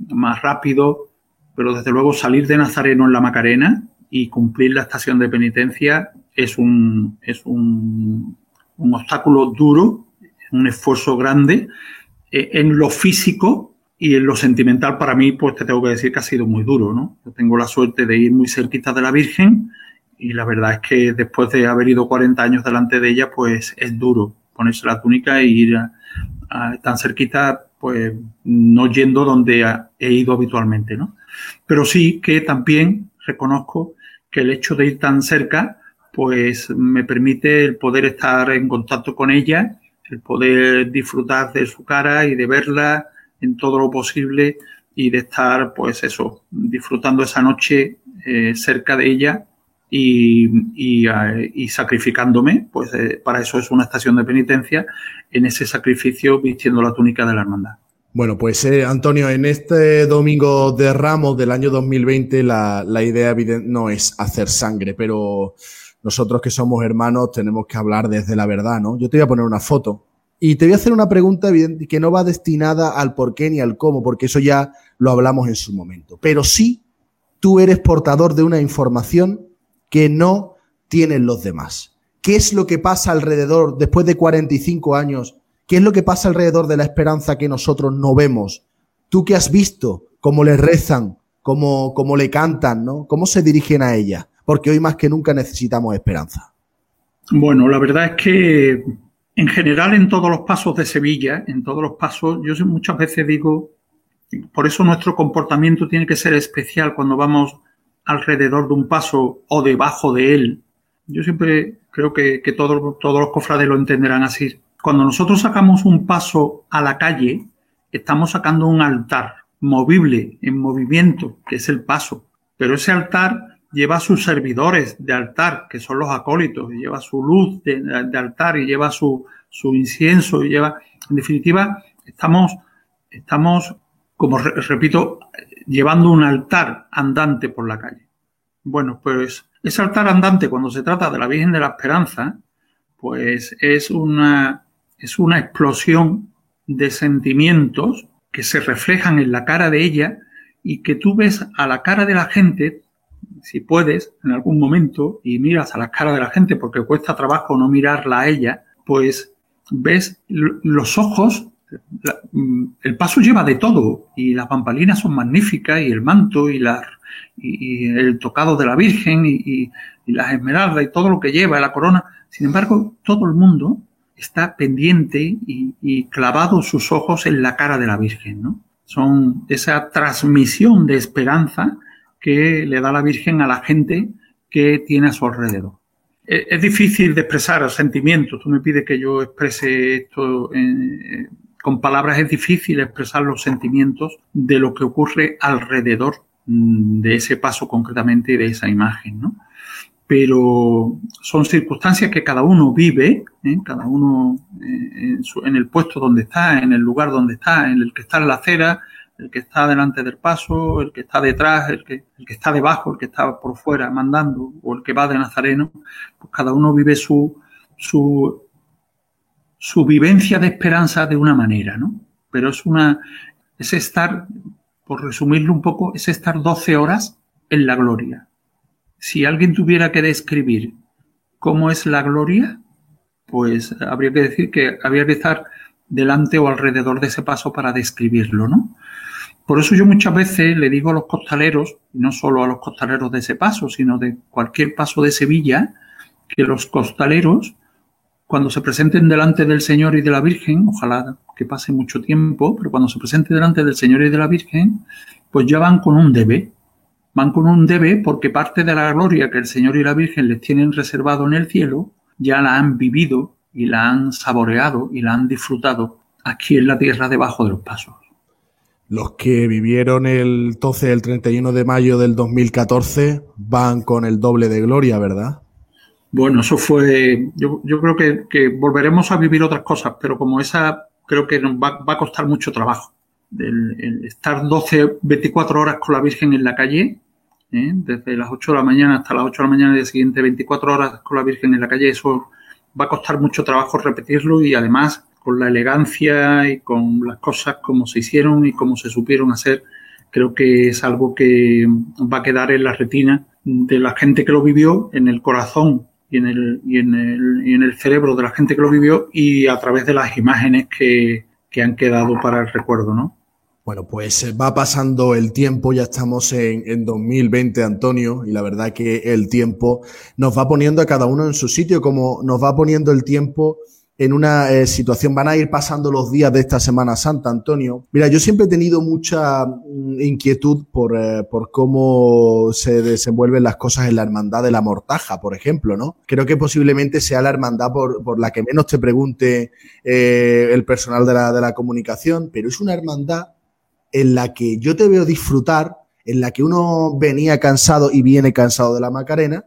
más rápido, pero desde luego salir de Nazareno en la Macarena y cumplir la estación de penitencia es un, es un, un obstáculo duro, un esfuerzo grande eh, en lo físico y en lo sentimental para mí, pues te tengo que decir que ha sido muy duro, ¿no? Yo tengo la suerte de ir muy cerquita de la Virgen y la verdad es que después de haber ido 40 años delante de ella, pues es duro ponerse la túnica e ir tan cerquita, pues no yendo donde he ido habitualmente, ¿no? Pero sí que también reconozco que el hecho de ir tan cerca, pues me permite el poder estar en contacto con ella, el poder disfrutar de su cara y de verla, en todo lo posible y de estar, pues eso, disfrutando esa noche eh, cerca de ella y, y, eh, y sacrificándome, pues eh, para eso es una estación de penitencia, en ese sacrificio vistiendo la túnica de la hermandad. Bueno, pues Antonio, en este domingo de Ramos del año 2020 la, la idea no es hacer sangre, pero nosotros que somos hermanos tenemos que hablar desde la verdad, ¿no? Yo te voy a poner una foto y te voy a hacer una pregunta que no va destinada al por qué ni al cómo, porque eso ya lo hablamos en su momento. Pero sí, tú eres portador de una información que no tienen los demás. ¿Qué es lo que pasa alrededor, después de 45 años, qué es lo que pasa alrededor de la esperanza que nosotros no vemos? Tú que has visto cómo le rezan, cómo, cómo le cantan, ¿no? ¿Cómo se dirigen a ella? Porque hoy más que nunca necesitamos esperanza. Bueno, la verdad es que en general, en todos los pasos de Sevilla, en todos los pasos, yo muchas veces digo, por eso nuestro comportamiento tiene que ser especial cuando vamos alrededor de un paso o debajo de él. Yo siempre creo que, todos, los cofrades lo entenderán así. Cuando nosotros sacamos un paso a la calle, estamos sacando un altar movible, en movimiento, que es el paso. Pero ese altar lleva sus servidores de altar, que son los acólitos, y lleva su luz de, altar y lleva su, su, incienso y lleva, en definitiva, estamos, estamos, como repito, llevando un altar andante por la calle. Bueno, pues ese altar andante cuando se trata de la Virgen de la Esperanza, pues es una, es una explosión de sentimientos que se reflejan en la cara de ella y que tú ves a la cara de la gente si puedes, en algún momento, y miras a la cara de la gente porque cuesta trabajo no mirarla a ella, pues ves los ojos, mm, el paso lleva de todo, y las pampalinas son magníficas, y el manto, y, la, y, el tocado de la Virgen, y, las esmeraldas, y todo lo que lleva, la corona. Sin embargo, todo el mundo está pendiente y, clavado sus ojos en la cara de la Virgen, ¿no? Son esa transmisión de esperanza que le da la Virgen a la gente que tiene a su alrededor. E, es, difícil de expresar sentimientos. Tú me pides que yo exprese esto con palabras. Es difícil expresar los sentimientos de lo que ocurre alrededor mm, de ese paso concretamente de esa imagen, ¿no? Pero son circunstancias que cada uno vive, ¿eh? cada uno eh, en, en, el puesto donde está, en el lugar donde está, en el que está en la acera, el que está delante del paso, el que está detrás, el que, el que está debajo, el que está por fuera mandando, o el que va de Nazareno, pues cada uno vive su, su, su vivencia de esperanza de una manera, ¿no? Pero es una, es estar, por resumirlo un poco, es estar 12 horas en la gloria. Si alguien tuviera que describir cómo es la gloria, pues habría que decir que habría que estar delante o alrededor de ese paso para describirlo, ¿no? Por eso yo muchas veces le digo a los costaleros, y no solo a los costaleros de ese paso, sino de cualquier paso de Sevilla, que los costaleros, cuando se presenten delante del Señor y de la Virgen, ojalá que pase mucho tiempo, pero cuando se presenten delante del Señor y de la Virgen, pues ya van con un debe. Van con un debe porque parte de la gloria que el Señor y la Virgen les tienen reservado en el cielo, ya la han vivido y la han saboreado y la han disfrutado aquí en la tierra debajo de los pasos. Los que vivieron el 12 el 31 de mayo del 2014 van con el doble de gloria, ¿verdad? Bueno, eso fue. Yo, creo que, volveremos a vivir otras cosas, pero como esa, creo que nos va, a costar mucho trabajo. Estar 12, 24 horas con la Virgen en la calle, ¿eh? desde las 8 de la mañana hasta las 8 de la mañana del siguiente, 24 horas con la Virgen en la calle, eso va a costar mucho trabajo repetirlo y además con la elegancia y con las cosas como se hicieron y como se supieron hacer, creo que es algo que va a quedar en la retina de la gente que lo vivió, en el corazón y en el, y en el, y en el cerebro de la gente que lo vivió y a través de las imágenes que, que han quedado para el recuerdo, ¿no? Bueno, pues eh, va pasando el tiempo, ya estamos en, en, 2020, Antonio, y la verdad que el tiempo nos va poniendo a cada uno en su sitio, como nos va poniendo el tiempo en una eh, situación. Van a ir pasando los días de esta Semana Santa, Antonio. Mira, yo siempre he tenido mucha mm, inquietud por, eh, por cómo se desenvuelven las cosas en la hermandad de la mortaja, por ejemplo, ¿no? Creo que posiblemente sea la hermandad por, por la que menos te pregunte eh, el personal de la, de la comunicación, pero es una hermandad en la que yo te veo disfrutar, en la que uno venía cansado y viene cansado de la Macarena,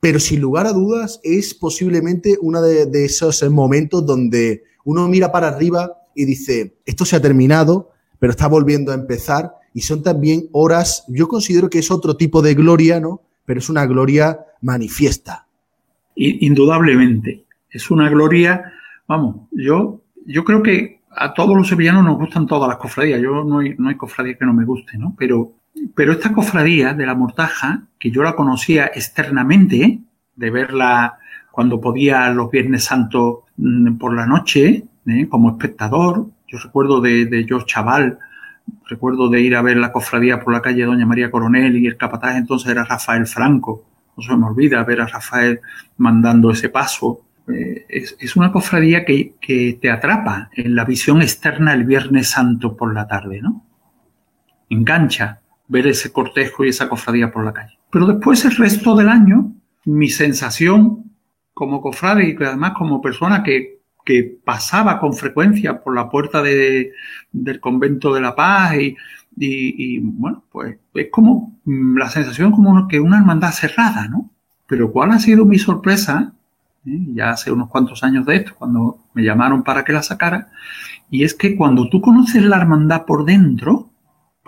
pero sin lugar a dudas es posiblemente uno de, esos momentos donde uno mira para arriba y dice, esto se ha terminado, pero está volviendo a empezar y son también horas, yo considero que es otro tipo de gloria, ¿no? Pero es una gloria manifiesta. Indudablemente, es una gloria, vamos, yo, yo creo que a todos los sevillanos nos gustan todas las cofradías, yo no hay, no hay cofradía que no me guste, ¿no? Pero pero esta cofradía de la Mortaja, que yo la conocía externamente, de verla cuando podía los Viernes Santos mm, por la noche, ¿eh? como espectador, yo recuerdo de, yo chaval, recuerdo de ir a ver la cofradía por la calle Doña María Coronel y el capataz entonces era Rafael Franco. No se me olvida ver a Rafael mandando ese paso. Eh, es, una cofradía que, que te atrapa en la visión externa el Viernes Santo por la tarde, ¿no? Engancha ver ese cortejo y esa cofradía por la calle. Pero después el resto del año, mi sensación como cofrade y además como persona que, que pasaba con frecuencia por la puerta de, del convento de la paz y, y, bueno, pues es como mm, la sensación como que una hermandad cerrada, ¿no? Pero cuál ha sido mi sorpresa, ¿eh? ya hace unos cuantos años de esto, cuando me llamaron para que la sacara, y es que cuando tú conoces la hermandad por dentro,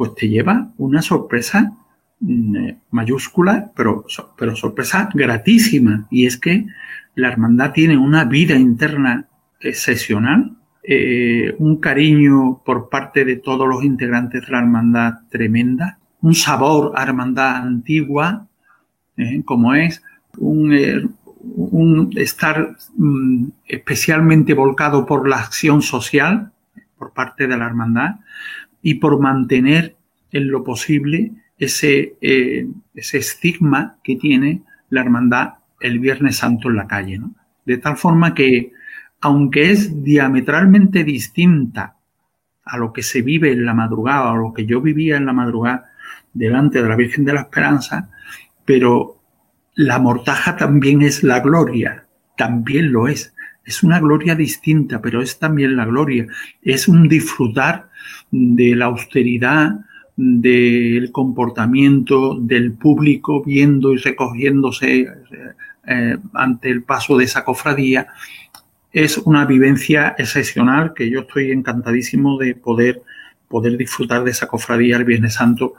pues te lleva una sorpresa mm, eh, mayúscula, pero, pero sorpresa gratísima. Y es que la hermandad tiene una vida interna excepcional, eh, un cariño por parte de todos los integrantes de la hermandad tremenda, un sabor a hermandad antigua, eh, como es, un, estar mm, especialmente volcado por la acción social por parte de la hermandad, y por mantener en lo posible ese, eh, ese estigma que tiene la hermandad el Viernes Santo en la calle. ¿no? De tal forma que, aunque es diametralmente distinta a lo que se vive en la madrugada, o lo que yo vivía en la madrugada delante de la Virgen de la Esperanza, pero la mortaja también es la gloria, también lo es. Es una gloria distinta, pero es también la gloria. Es un disfrutar de la austeridad, del comportamiento del público viendo y recogiéndose eh, ante el paso de esa cofradía. Es una vivencia excepcional que yo estoy encantadísimo de poder, poder disfrutar de esa cofradía el Viernes Santo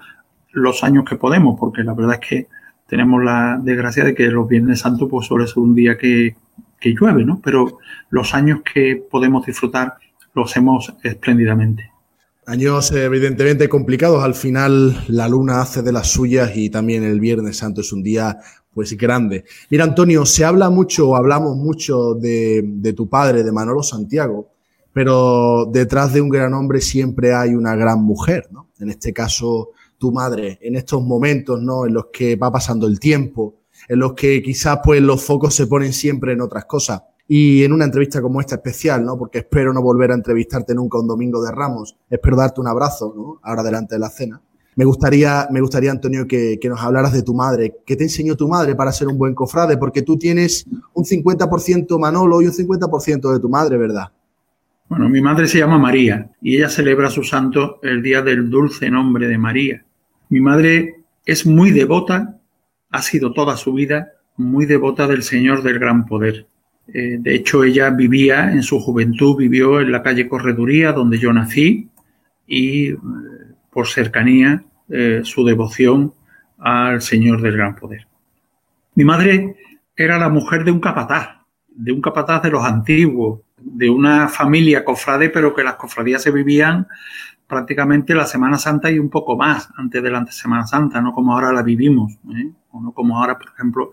los años que podemos, porque la verdad es que tenemos la desgracia de que los Viernes Santos pues suele ser un día que, que llueve, ¿no? Pero los años que podemos disfrutar los hacemos espléndidamente. Años evidentemente complicados. Al final la luna hace de las suyas y también el Viernes Santo es un día pues grande. Mira, Antonio, se habla mucho, hablamos mucho de, de tu padre, de Manolo Santiago, pero detrás de un gran hombre siempre hay una gran mujer, ¿no? En este caso, tu madre, en estos momentos, ¿no? En los que va pasando el tiempo, en los que quizás pues los focos se ponen siempre en otras cosas. Y en una entrevista como esta especial, ¿no? Porque espero no volver a entrevistarte nunca un domingo de Ramos, espero darte un abrazo, ¿no? Ahora delante de la cena. Me gustaría, me gustaría Antonio, que, que, nos hablaras de tu madre. ¿Qué te enseñó tu madre para ser un buen cofrade? Porque tú tienes un 50% Manolo y un 50% de tu madre, ¿verdad? Bueno, mi madre se llama María y ella celebra su santo el día del dulce nombre de María. Mi madre es muy devota, ha sido toda su vida muy devota del Señor del Gran Poder. Eh, de hecho, ella vivía en su juventud, vivió en la calle Correduría, donde yo nací, y eh, por cercanía eh, su devoción al Señor del Gran Poder. Mi madre era la mujer de un capataz, de un capataz de los antiguos, de una familia cofrade, pero que las cofradías se vivían prácticamente la Semana Santa y un poco más antes de la Semana Santa, no como ahora la vivimos, o no como ahora, por ejemplo,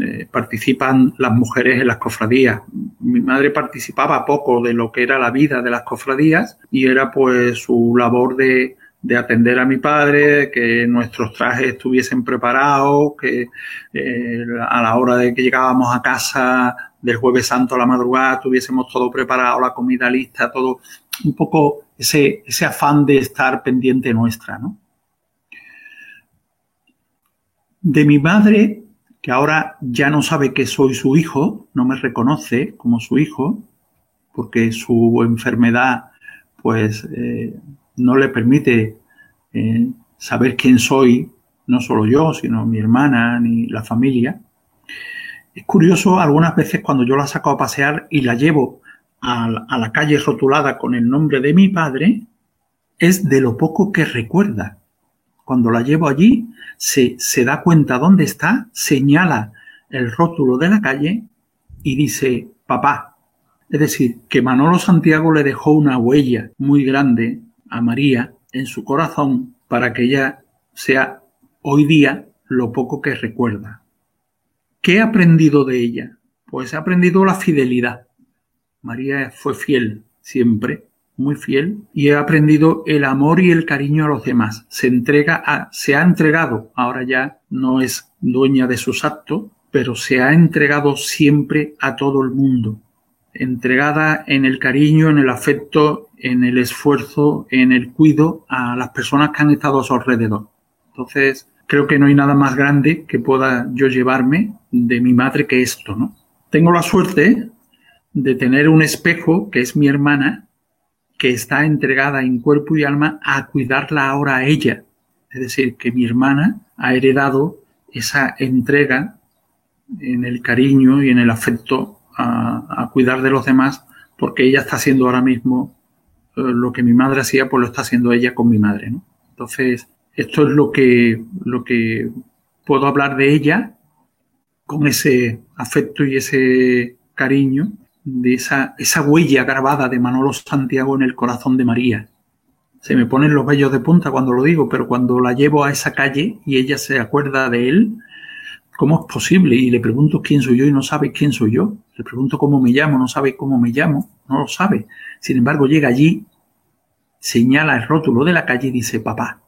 eh, participan las mujeres en las cofradías. Mi madre participaba poco de lo que era la vida de las cofradías y era pues su labor de de atender a mi padre, que nuestros trajes estuviesen preparados, que eh, a la hora de que llegábamos a casa del jueves santo a la madrugada tuviésemos todo preparado, la comida lista, todo, un poco ese, ese afán de estar pendiente nuestra, ¿no? De mi madre, que ahora ya no sabe que soy su hijo, no me reconoce como su hijo, porque su enfermedad, pues, eh, no le permite eh, saber quién soy, no solo yo, sino mi hermana ni la familia. Es curioso algunas veces cuando yo la saco a pasear y la llevo a, a la calle rotulada con el nombre de mi padre, es de lo poco que recuerda. Cuando la llevo allí, se, se da cuenta dónde está, señala el rótulo de la calle y dice, papá. Es decir, que Manolo Santiago le dejó una huella muy grande a María en su corazón para que ella sea hoy día lo poco que recuerda. ¿Qué he aprendido de ella? Pues he aprendido la fidelidad. María fue fiel siempre, muy fiel, y he aprendido el amor y el cariño a los demás. Se entrega a, se ha entregado, ahora ya no es dueña de sus actos, pero se ha entregado siempre a todo el mundo entregada en el cariño, en el afecto, en el esfuerzo, en el cuido a las personas que han estado a su alrededor. Entonces, creo que no hay nada más grande que pueda yo llevarme de mi madre que esto, ¿no? Tengo la suerte de tener un espejo, que es mi hermana, que está entregada en cuerpo y alma a cuidarla ahora a ella. Es decir, que mi hermana ha heredado esa entrega en el cariño y en el afecto a, cuidar de los demás porque ella está haciendo ahora mismo eh, lo que mi madre hacía, pues lo está haciendo ella con mi madre. Entonces, esto es lo que, lo que puedo hablar de ella con ese afecto y ese cariño, de esa, esa huella grabada de Manolo Santiago en el corazón de María. Se me ponen los vellos de punta cuando lo digo, pero cuando la llevo a esa calle y ella se acuerda de él, ¿cómo es posible? Y le pregunto quién soy yo y no sabe quién soy yo. Le pregunto cómo me llamo, no sabe cómo me llamo, no lo sabe. Sin embargo, llega allí, señala el rótulo de la calle y dice papá.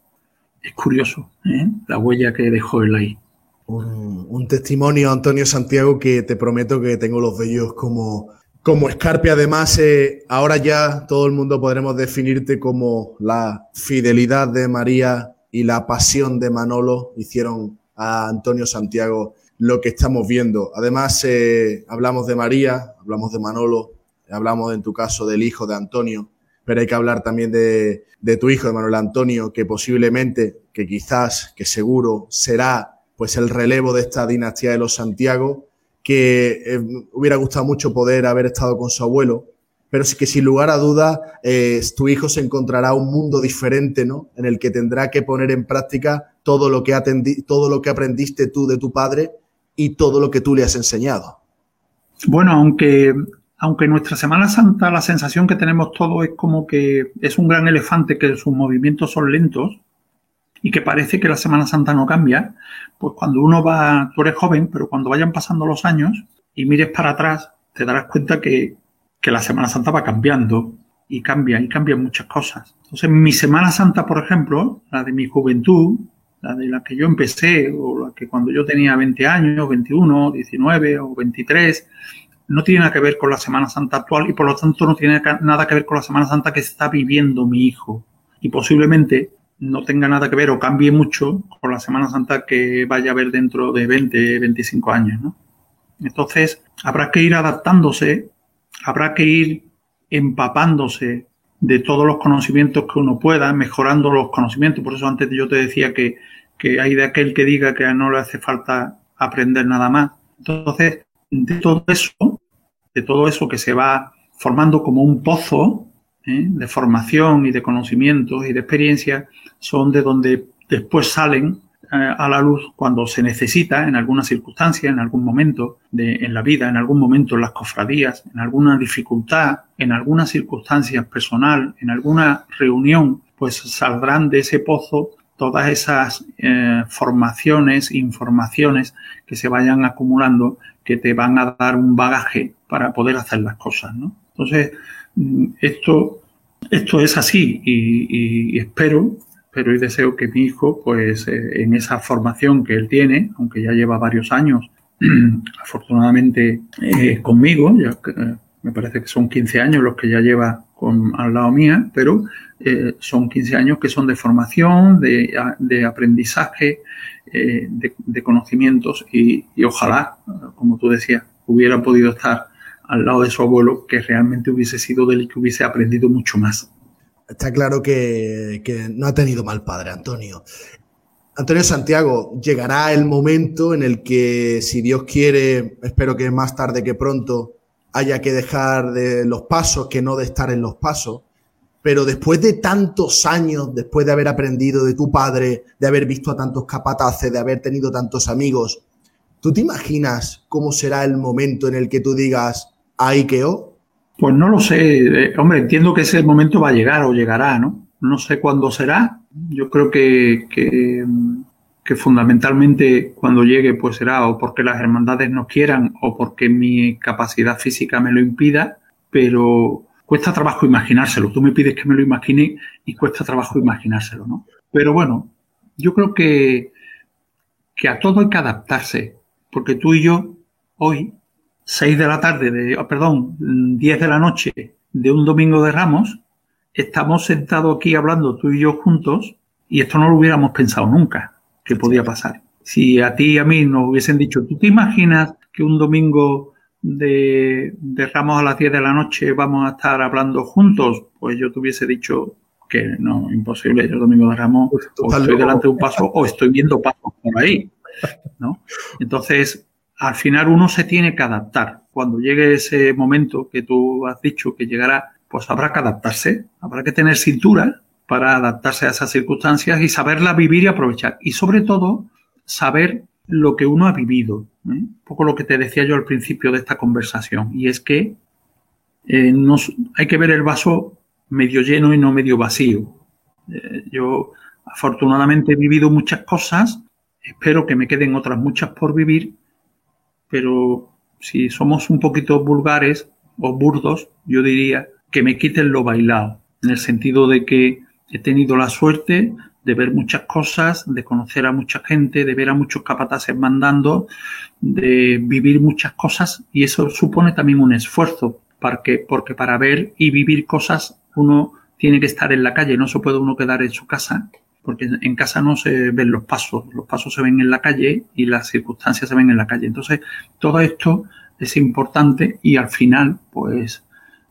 Es curioso, ¿eh? La huella que dejó él ahí. Un, testimonio, Antonio Santiago, que te prometo que tengo los vellos como, como escarpe. Además, eh, ahora ya todo el mundo podremos definirte como la fidelidad de María y la pasión de Manolo hicieron a Antonio Santiago lo que estamos viendo. Además, eh, hablamos de María, hablamos de Manolo, hablamos en tu caso del hijo de Antonio, pero hay que hablar también de, de tu hijo, de Manuel Antonio, que posiblemente, que quizás, que seguro será pues el relevo de esta dinastía de los Santiago, que eh, hubiera gustado mucho poder haber estado con su abuelo, pero sí que sin lugar a dudas eh, tu hijo se encontrará un mundo diferente, ¿no? En el que tendrá que poner en práctica todo lo que todo lo que aprendiste tú de tu padre y todo lo que tú le has enseñado. Bueno, aunque, aunque nuestra Semana Santa la sensación que tenemos todos es como que es un gran elefante que sus movimientos son lentos y que parece que la Semana Santa no cambia, pues cuando uno va, tú eres joven, pero cuando vayan pasando los años y mires para atrás, te darás cuenta que, que la Semana Santa va cambiando y cambia y cambian muchas cosas. Entonces, mi Semana Santa, por ejemplo, la de mi juventud, la de la que yo empecé, o la que cuando yo tenía 20 años, 21, 19 o 23, no tiene nada que ver con la Semana Santa actual y por lo tanto no tiene nada que ver con la Semana Santa que está viviendo mi hijo. Y posiblemente no tenga nada que ver o cambie mucho con la Semana Santa que vaya a haber dentro de 20, 25 años. ¿no? Entonces, habrá que ir adaptándose, habrá que ir empapándose de todos los conocimientos que uno pueda, mejorando los conocimientos. Por eso antes yo te decía que, que hay de aquel que diga que no le hace falta aprender nada más. Entonces, de todo eso, de todo eso que se va formando como un pozo ¿eh? de formación y de conocimientos y de experiencia, son de donde después salen eh, a la luz cuando se necesita en alguna circunstancia, en algún momento de, en la vida, en algún momento en las cofradías, en alguna dificultad, en alguna circunstancia personal, en alguna reunión, pues saldrán de ese pozo todas esas eh, formaciones, informaciones que se vayan acumulando que te van a dar un bagaje para poder hacer las cosas, ¿no? Entonces, esto, esto es así y, y espero pero y deseo que mi hijo, pues eh, en esa formación que él tiene, aunque ya lleva varios años, *clears throat* afortunadamente eh, conmigo, ya eh, me parece que son 15 años los que ya lleva con, al lado mía, pero son 15 años que son de formación, de, de aprendizaje, de, de, conocimientos y, y ojalá, como tú decías, hubiera podido estar al lado de su abuelo, que realmente hubiese sido del que hubiese aprendido mucho más. Está claro que, no ha tenido mal padre, Antonio. Antonio Santiago, llegará el momento en el que, si Dios quiere, espero que más tarde que pronto, haya que dejar de los pasos que no de estar en los pasos. Pero después de tantos años, después de haber aprendido de tu padre, de haber visto a tantos capataces, de haber tenido tantos amigos, ¿tú te imaginas cómo será el momento en el que tú digas, ahí quedó? Pues no lo sé. Eh, hombre, entiendo que ese momento va a llegar o llegará, ¿no? No sé cuándo será. Yo creo que, que, que, fundamentalmente cuando llegue, pues será o porque las hermandades no quieran o porque mi capacidad física me lo impida, pero cuesta trabajo imaginárselo. Tú me pides que me lo imagine y cuesta trabajo imaginárselo, ¿no? Pero bueno, yo creo que, que a todo hay que adaptarse, porque tú y yo hoy 6 de la tarde, de, oh, perdón, 10 de la noche de un domingo de Ramos, estamos sentados aquí hablando tú y yo juntos y esto no lo hubiéramos pensado nunca que podía pasar. Si a ti y a mí nos hubiesen dicho, ¿tú te imaginas que un domingo de, de Ramos a las 10 de la noche vamos a estar hablando juntos? Pues yo te hubiese dicho que no, imposible. Yo el domingo de Ramos o estoy delante de un paso o estoy viendo pasos por ahí. ¿no? *laughs* Entonces, al final uno se tiene que adaptar. Cuando llegue ese momento que tú has dicho que llegará, pues habrá que adaptarse, habrá que tener cintura para adaptarse a esas circunstancias y saberla vivir y aprovechar. Y sobre todo, saber lo que uno ha vivido. ¿eh? Un poco lo que te decía yo al principio de esta conversación. Y es que eh, hay que ver el vaso medio lleno y no medio vacío. Eh, yo afortunadamente he vivido muchas cosas, espero que me queden otras muchas por vivir pero si somos un poquito vulgares o burdos, yo diría que me quiten lo bailado, en el sentido de que he tenido la suerte de ver muchas cosas, de conocer a mucha gente, de ver a muchos capataces mandando, de vivir muchas cosas y eso supone también un esfuerzo, porque, porque para ver y vivir cosas uno tiene que estar en la calle, no se puede uno quedar en su casa porque en casa no se ven los pasos, los pasos se ven en la calle y las circunstancias se ven en la calle. Entonces, todo esto es importante y al final, pues,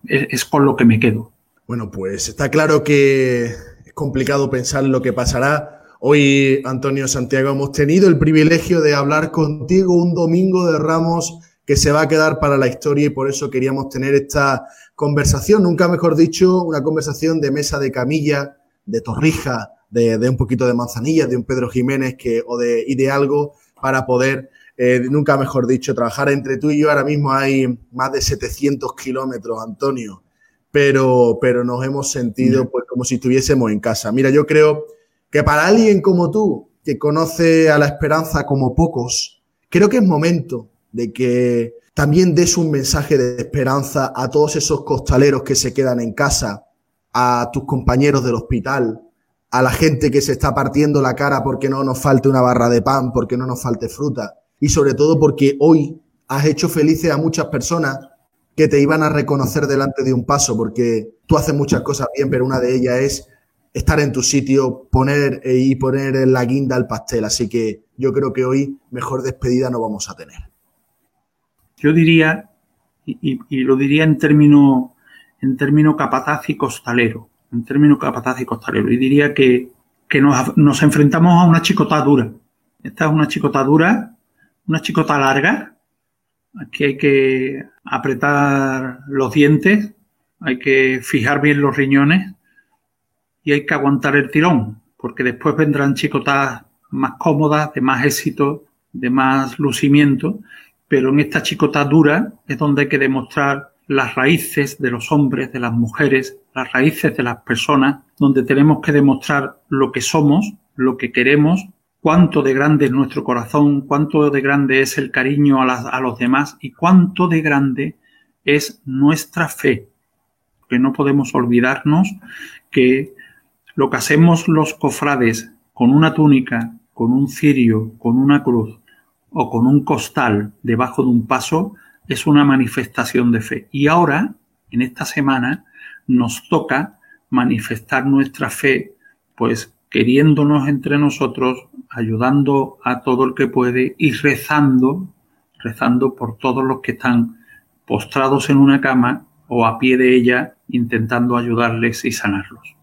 es, con lo que me quedo. Bueno, pues está claro que es complicado pensar lo que pasará. Hoy, Antonio Santiago, hemos tenido el privilegio de hablar contigo un domingo de Ramos que se va a quedar para la historia y por eso queríamos tener esta conversación, nunca mejor dicho, una conversación de mesa de camilla, de torrija, de, un poquito de manzanilla, de un Pedro Jiménez que, o de, y de algo para poder eh, nunca mejor dicho, trabajar entre tú y yo ahora mismo hay más de 700 kilómetros, Antonio, pero, pero nos hemos sentido pues como si estuviésemos en casa. Mira, yo creo que para alguien como tú, que conoce a la esperanza como pocos, creo que es momento de que también des un mensaje de esperanza a todos esos costaleros que se quedan en casa, a tus compañeros del hospital, a la gente que se está partiendo la cara porque no nos falte una barra de pan, porque no nos falte fruta y sobre todo porque hoy has hecho felices a muchas personas que te iban a reconocer delante de un paso, porque tú haces muchas cosas bien, pero una de ellas es estar en tu sitio, poner eh, y poner la guinda al pastel. Así que yo creo que hoy mejor despedida no vamos a tener. Yo diría, y, lo diría en términos en término capataz y costalero, en términos capataz y costalero, y diría que, nos, nos enfrentamos a una chicotadura. Esta es una chicotadura una chicota larga. Aquí hay que apretar los dientes, hay que fijar bien los riñones y hay que aguantar el tirón, porque después vendrán chicotas más cómodas, de más éxito, de más lucimiento, pero en esta chicota dura es donde hay que demostrar las raíces de los hombres, de las mujeres, las raíces de las personas, donde tenemos que demostrar lo que somos, lo que queremos cuánto de grande es nuestro corazón, cuánto de grande es el cariño a, los demás y cuánto de grande es nuestra fe. Que no podemos olvidarnos que lo que hacemos los cofrades con una túnica, con un cirio, con una cruz o con un costal debajo de un paso es una manifestación de fe. Y ahora, en esta semana, nos toca manifestar nuestra fe, pues queriéndonos entre nosotros, ayudando a todo el que puede y rezando, rezando por todos los que están postrados en una cama o a pie de ella, intentando ayudarles y sanarlos.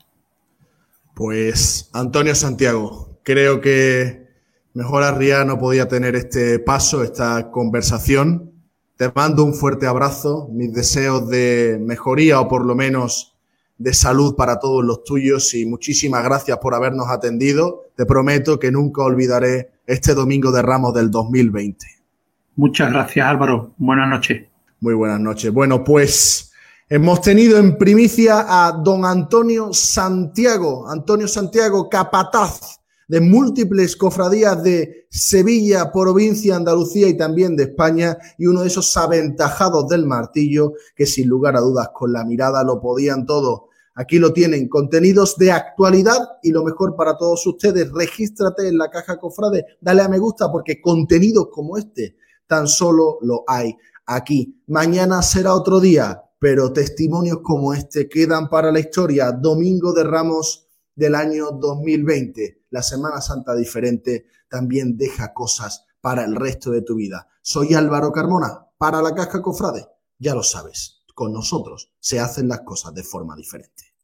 Pues Antonio Santiago, creo que mejor Arria no podía tener este paso, esta conversación. Te mando un fuerte abrazo, mis deseos de mejoría o por lo menos de salud para todos los tuyos y muchísimas gracias por habernos atendido. Te prometo que nunca olvidaré este domingo de Ramos del 2020. Muchas gracias Álvaro. Buenas noches. Muy buenas noches. Bueno, pues hemos tenido en primicia a don Antonio Santiago, Antonio Santiago Capataz de múltiples cofradías de Sevilla, provincia, Andalucía y también de España, y uno de esos aventajados del martillo que sin lugar a dudas con la mirada lo podían todo. Aquí lo tienen, contenidos de actualidad y lo mejor para todos ustedes, regístrate en la caja cofrade, dale a me gusta porque contenidos como este tan solo lo hay aquí. Mañana será otro día, pero testimonios como este quedan para la historia. Domingo de Ramos del año 2020 la Semana Santa diferente también deja cosas para el resto de tu vida. Soy Álvaro Carmona, para la Casca Cofrade. Ya lo sabes, con nosotros se hacen las cosas de forma diferente.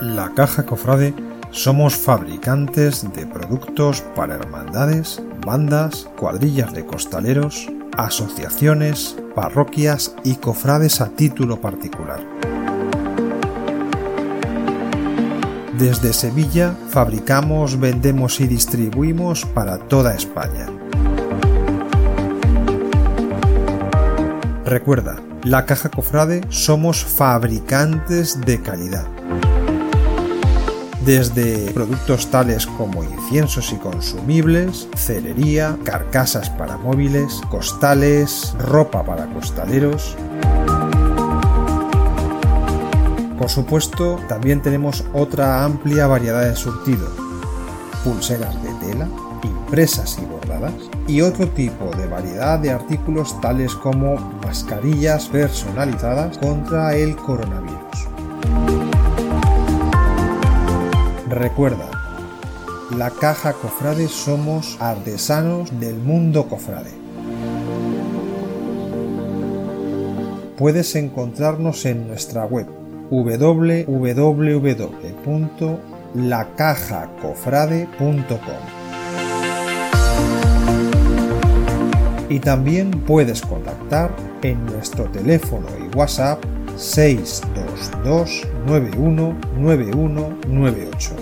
La Caja Cofrade somos fabricantes de productos para hermandades, bandas, cuadrillas de costaleros, asociaciones, parroquias y cofrades a título particular. Desde Sevilla fabricamos, vendemos y distribuimos para toda España. Recuerda, la Caja Cofrade somos fabricantes de calidad. Desde productos tales como inciensos y consumibles, cerería, carcasas para móviles, costales, ropa para costaleros, por supuesto, también tenemos otra amplia variedad de surtido. Pulseras de tela, impresas y bordadas, y otro tipo de variedad de artículos tales como mascarillas personalizadas contra el coronavirus. Recuerda, la caja cofrade somos artesanos del mundo cofrade. Puedes encontrarnos en nuestra web www.lacajacofrade.com. Y también puedes contactar en nuestro teléfono y WhatsApp 622 919198.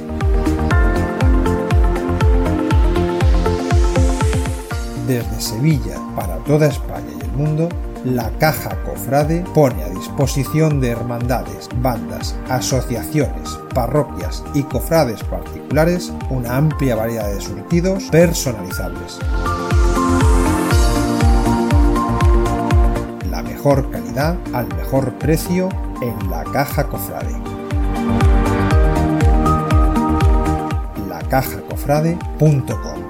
desde Sevilla para toda España y el mundo, la Caja Cofrade pone a disposición de hermandades, bandas, asociaciones, parroquias y cofrades particulares una amplia variedad de surtidos personalizables. La mejor calidad al mejor precio en la Caja Cofrade. lacajacofrade.com